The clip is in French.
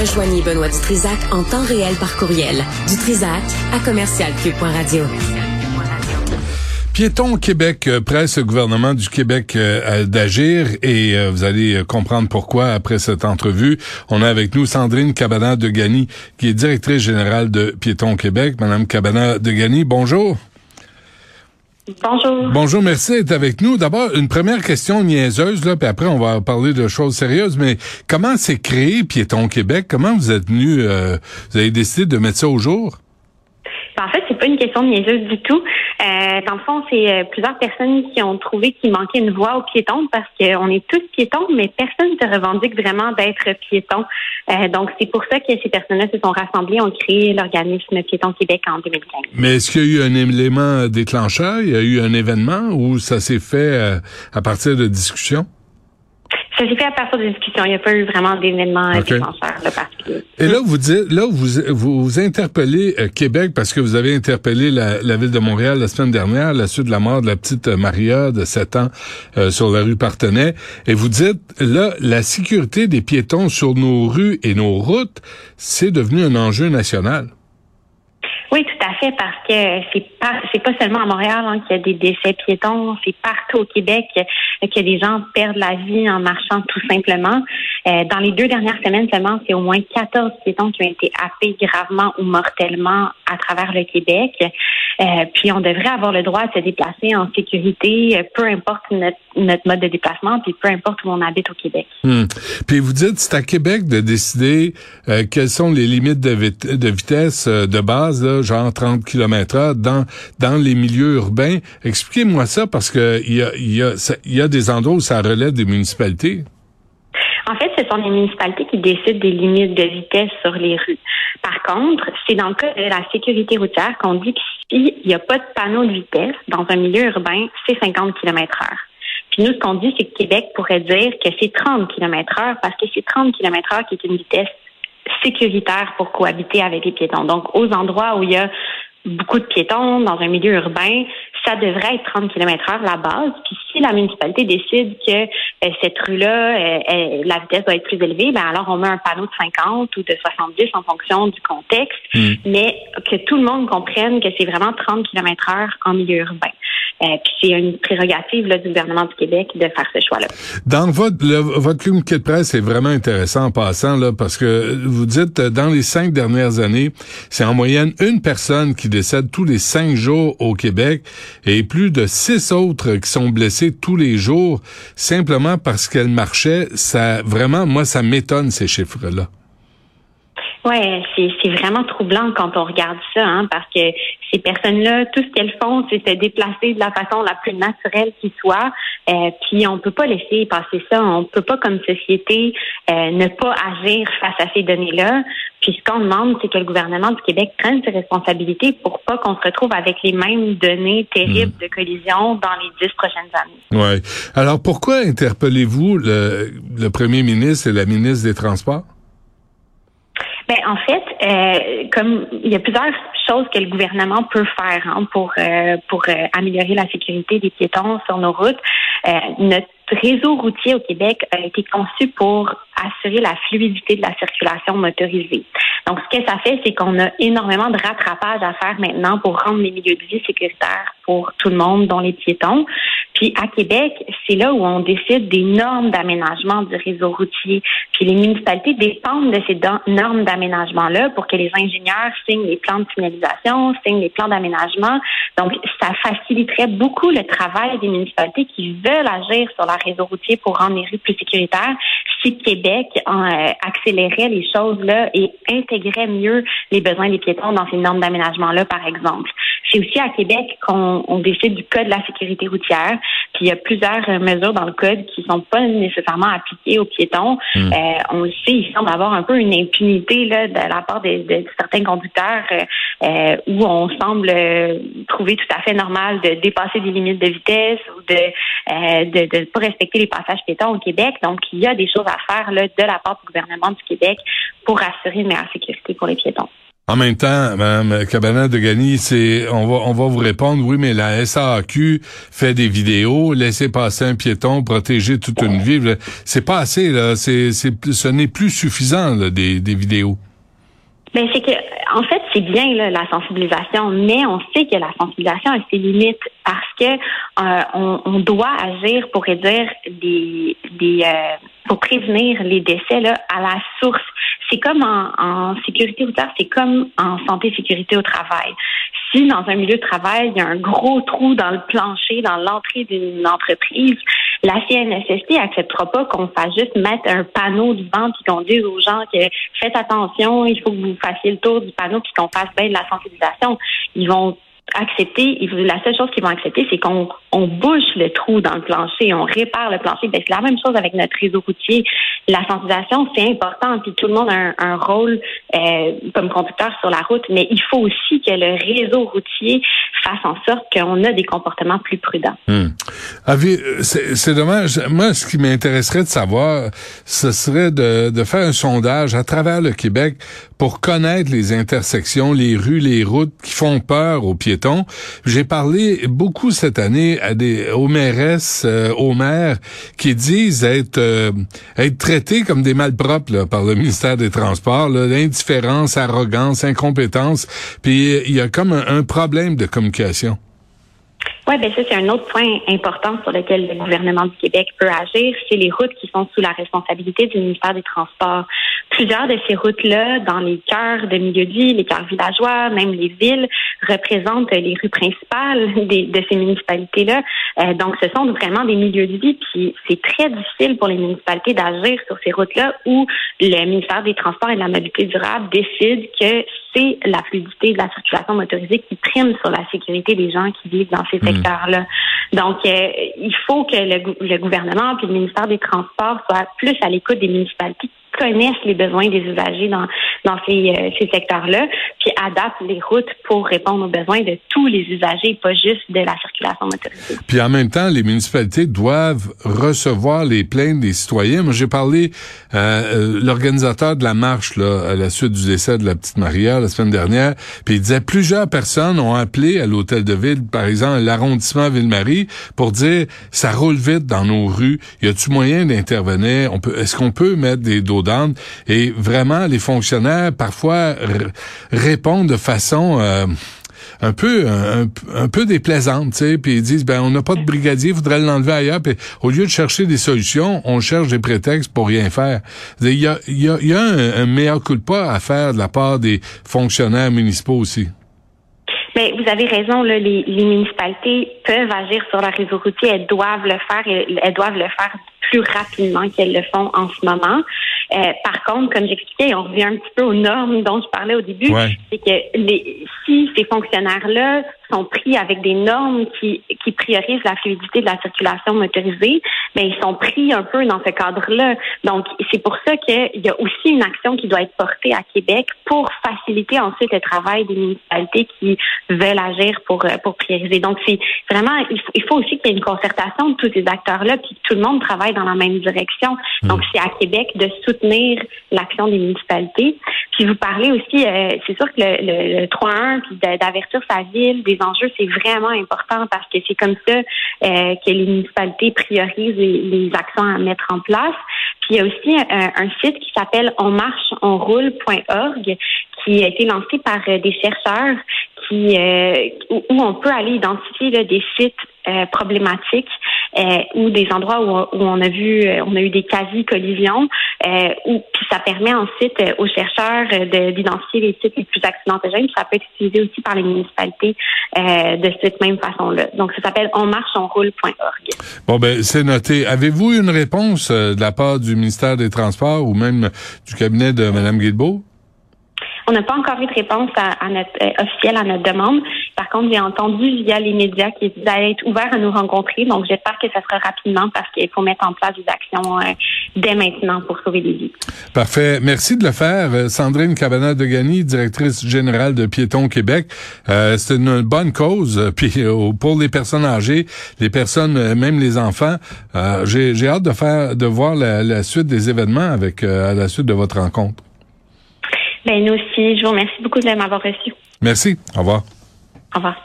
Rejoignez Benoît Dutrisac en temps réel par courriel. Dutrisac à commercialcube.radio. Piéton Québec euh, presse le gouvernement du Québec euh, d'agir et euh, vous allez comprendre pourquoi après cette entrevue. On a avec nous Sandrine Cabana de Gani, qui est directrice générale de Piéton Québec. Madame Cabana de Gani, bonjour. Bonjour. Bonjour, merci d'être avec nous. D'abord, une première question niaiseuse, là, puis après on va parler de choses sérieuses, mais comment s'est créé Piéton Québec? Comment vous êtes venu, vous avez décidé de mettre ça au jour? En fait, c'est pas une question niaiseuse du tout. Euh, dans le fond, c'est euh, plusieurs personnes qui ont trouvé qu'il manquait une voie aux piétons parce qu'on est tous piétons, mais personne ne se revendique vraiment d'être piéton. Euh, donc, c'est pour ça que ces personnes-là se sont rassemblées, ont créé l'organisme Piéton Québec en 2015. Mais est-ce qu'il y a eu un élément déclencheur? Il y a eu un événement où ça s'est fait à partir de discussions? Ça s'est fait à partir de discussions. Il n'y a pas eu vraiment d'événements okay. Et là, vous dites, là, vous vous, interpellez euh, Québec parce que vous avez interpellé la, ville de Montréal la semaine dernière à la suite de la mort de la petite Maria de 7 ans euh, sur la rue Partenay. Et vous dites, là, la sécurité des piétons sur nos rues et nos routes, c'est devenu un enjeu national. Oui, tout à fait, parce que c'est pas c'est pas seulement à Montréal hein, qu'il y a des décès piétons, c'est partout au Québec que des gens perdent la vie en marchant tout simplement. Euh, dans les deux dernières semaines seulement, c'est au moins 14 piétons qui ont été happés gravement ou mortellement à travers le Québec. Euh, puis on devrait avoir le droit de se déplacer en sécurité, peu importe notre, notre mode de déplacement, puis peu importe où on habite au Québec. Hmm. Puis vous dites, c'est à Québec de décider euh, quelles sont les limites de, de vitesse de base, là, genre 30 km h dans dans les milieux urbains. Expliquez-moi ça parce que il y a y a y a des endroits où ça relève des municipalités. En fait, ce sont les municipalités qui décident des limites de vitesse sur les rues. Par contre, c'est dans le cas de la sécurité routière qu'on dit que s'il n'y a pas de panneau de vitesse dans un milieu urbain, c'est 50 km heure. Puis nous, ce qu'on dit, c'est que Québec pourrait dire que c'est 30 km heure parce que c'est 30 km heure qui est une vitesse sécuritaire pour cohabiter avec les piétons. Donc, aux endroits où il y a beaucoup de piétons dans un milieu urbain, ça devrait être 30 km heure la base. Puis si la municipalité décide que euh, cette rue-là, euh, la vitesse doit être plus élevée, ben alors on met un panneau de 50 ou de 70 en fonction du contexte, hmm. mais que tout le monde comprenne que c'est vraiment 30 km heure en milieu urbain. Euh, puis c'est une prérogative là, du gouvernement du Québec de faire ce choix-là. Dans votre, votre communiqué de presse est vraiment intéressant en passant, là, parce que vous dites, dans les cinq dernières années, c'est en moyenne une personne qui décède tous les cinq jours au Québec et plus de six autres qui sont blessés tous les jours simplement parce qu'elle marchait. Ça, vraiment, moi, ça m'étonne ces chiffres-là. Ouais, c'est vraiment troublant quand on regarde ça, hein, parce que ces personnes-là, tout ce qu'elles font, c'est se déplacer de la façon la plus naturelle qui soit. Euh, puis on peut pas laisser passer ça. On peut pas, comme société, euh, ne pas agir face à ces données-là. Puis ce qu'on demande, c'est que le gouvernement du Québec prenne ses responsabilités pour pas qu'on se retrouve avec les mêmes données terribles hmm. de collision dans les dix prochaines années. Ouais. Alors pourquoi interpellez-vous le, le premier ministre et la ministre des Transports? Ben, en fait, euh, comme il y a plusieurs choses que le gouvernement peut faire hein, pour euh, pour euh, améliorer la sécurité des piétons sur nos routes. notre réseau routier au Québec a été conçu pour assurer la fluidité de la circulation motorisée. Donc, ce que ça fait, c'est qu'on a énormément de rattrapage à faire maintenant pour rendre les milieux de vie sécuritaires pour tout le monde, dont les piétons. Puis à Québec, c'est là où on décide des normes d'aménagement du réseau routier. Puis les municipalités dépendent de ces normes d'aménagement-là pour que les ingénieurs signent les plans de signalisation, signent les plans d'aménagement. Donc, ça faciliterait beaucoup le travail des municipalités qui veulent agir sur leur réseau routier pour rendre les rues plus sécuritaires si Québec euh, accélérait les choses là et intégrait mieux les besoins des piétons dans ces normes d'aménagement-là, par exemple. C'est aussi à Québec qu'on décide du code de la sécurité routière. Puis il y a plusieurs euh, mesures dans le code qui sont pas nécessairement appliquées aux piétons. Hmm. Euh, on le sait, il semble avoir un peu une impunité là, de la part de, certains conducteurs euh, où on semble trouver tout à fait normal de dépasser des limites de vitesse ou de de ne pas respecter les passages piétons au Québec. Donc, il y a des choses à faire là, de la part du gouvernement du Québec pour assurer une meilleure sécurité pour les piétons. En même temps, Mme Cabana de Gagny, c'est on va on va vous répondre. Oui, mais la SAQ fait des vidéos, laisser passer un piéton, protéger toute une ville, c'est pas assez là, c'est c'est ce n'est plus suffisant des des vidéos. Ben c'est que en fait c'est bien là, la sensibilisation, mais on sait que la sensibilisation a ses limites parce que euh, on, on, doit agir pour réduire des des euh, pour prévenir les décès là à la source c'est comme en, en sécurité routière, c'est comme en santé sécurité au travail. Si dans un milieu de travail, il y a un gros trou dans le plancher, dans l'entrée d'une entreprise, la CNSST n'acceptera pas qu'on fasse juste mettre un panneau devant puis qu'on dise aux gens que faites attention, il faut que vous fassiez le tour du panneau puis qu'on fasse bien de la sensibilisation. Ils vont accepter, la seule chose qu'ils vont accepter, c'est qu'on on bouche le trou dans le plancher, on répare le plancher. Ben, c'est la même chose avec notre réseau routier. La sensibilisation, c'est important, puis tout le monde a un, rôle euh, comme conducteur sur la route, mais il faut aussi que le réseau routier fasse en sorte qu'on a des comportements plus prudents. Hmm. C'est dommage. Moi, ce qui m'intéresserait de savoir, ce serait de, de faire un sondage à travers le Québec pour connaître les intersections, les rues, les routes qui font peur aux piétons. J'ai parlé beaucoup cette année à des aux mairesses, euh, aux maires qui disent être euh, être traités comme des malpropres là, par le ministère des Transports, l'indifférence, arrogance, incompétence, puis il y a comme un, problème de communication. Oui, ben ça, c'est un autre point important sur lequel le gouvernement du Québec peut agir, c'est les routes qui sont sous la responsabilité du ministère des Transports plusieurs de ces routes-là, dans les cœurs de milieu de vie, les cœurs villageois, même les villes, représentent les rues principales de ces municipalités-là. Euh, donc, ce sont vraiment des milieux de vie, puis c'est très difficile pour les municipalités d'agir sur ces routes-là où le ministère des Transports et de la Mobilité durable décide que c'est la fluidité de la circulation motorisée qui prime sur la sécurité des gens qui vivent dans ces. Secteurs-là. Donc, euh, il faut que le, le gouvernement puis le ministère des Transports soient plus à l'écoute des municipalités connaissent les besoins des usagers dans, dans ces, euh, ces secteurs-là, puis adaptent les routes pour répondre aux besoins de tous les usagers, pas juste de la circulation motorisée. Puis en même temps, les municipalités doivent recevoir les plaintes des citoyens. Moi, j'ai parlé euh, euh, l'organisateur de la marche là, à la suite du décès de la petite Maria la semaine dernière, puis il disait plusieurs personnes ont appelé à l'hôtel de ville, par exemple l'arrondissement Ville-Marie, pour dire ça roule vite dans nos rues. Y a-tu moyen d'intervenir? On peut, est-ce qu'on peut mettre des dos et vraiment, les fonctionnaires, parfois, répondent de façon... Euh, un peu un, peu déplaisante, tu sais, puis ils disent ben on n'a pas de brigadier, faudrait l'enlever ailleurs, puis au lieu de chercher des solutions, on cherche des prétextes pour rien faire. Il y a, il y a, il y a un, un meilleur coup de pas à faire de la part des fonctionnaires municipaux aussi. Mais vous avez raison, là, les, les, municipalités peuvent agir sur leur réseau routier, elles doivent le faire, et elles doivent le faire plus rapidement qu'elles le font en ce moment. Euh, par contre, comme j'expliquais, on revient un petit peu aux normes dont je parlais au début, c'est que les, si ces fonctionnaires-là sont pris avec des normes qui, qui priorisent la fluidité de la circulation motorisée, mais ben, ils sont pris un peu dans ce cadre-là. Donc, c'est pour ça qu'il y a aussi une action qui doit être portée à Québec pour faciliter ensuite le travail des municipalités qui veulent agir pour, euh, pour prioriser. Donc, c'est vraiment, il faut, il faut aussi qu'il y ait une concertation de tous ces acteurs-là, puis que tout le monde travaille dans la même direction. Hmm. Donc, c'est à Québec de soutenir l'action des municipalités. Puis vous parlez aussi, euh, c'est sûr que le, le, 3-1, puis d'avertir sa ville des enjeux, c'est vraiment important parce que c'est comme ça euh, que les municipalités priorisent les, actions à mettre en place. Puis il y a aussi un, site qui s'appelle onmarcheonroule.org qui a été lancé par euh, des chercheurs où, on peut aller identifier des sites problématiques euh, ou des endroits où, on a vu, euh, on a eu des quasi-collisions, euh, où puis ça permet ensuite aux chercheurs d'identifier les sites les plus accidentogènes. Ça peut être utilisé aussi par les municipalités de cette même façon-là. Donc ça s'appelle onmarcheonroule.org. Bon ben c'est noté. Avez-vous une réponse de la part du ministère des Transports ou même du cabinet de Mme Guilbeault? On n'a pas encore eu de réponse à, notre, officielle à notre demande. Par contre, j'ai entendu via les médias qu'ils allaient être ouverts à nous rencontrer. Donc, j'espère que ça sera rapidement parce qu'il faut mettre en place des actions euh, dès maintenant pour sauver des vies. Parfait. Merci de le faire. Euh, Sandrine Cabana de Gagny, directrice générale de Piéton Québec. Euh, c'est une bonne cause. Puis pour les personnes âgées, les personnes, même les enfants, j'ai hâte de faire, de voir la, suite des événements avec à la suite de votre rencontre. Ben nous aussi, je vous remercie beaucoup de m'avoir reçu. Merci. Au revoir. Au revoir.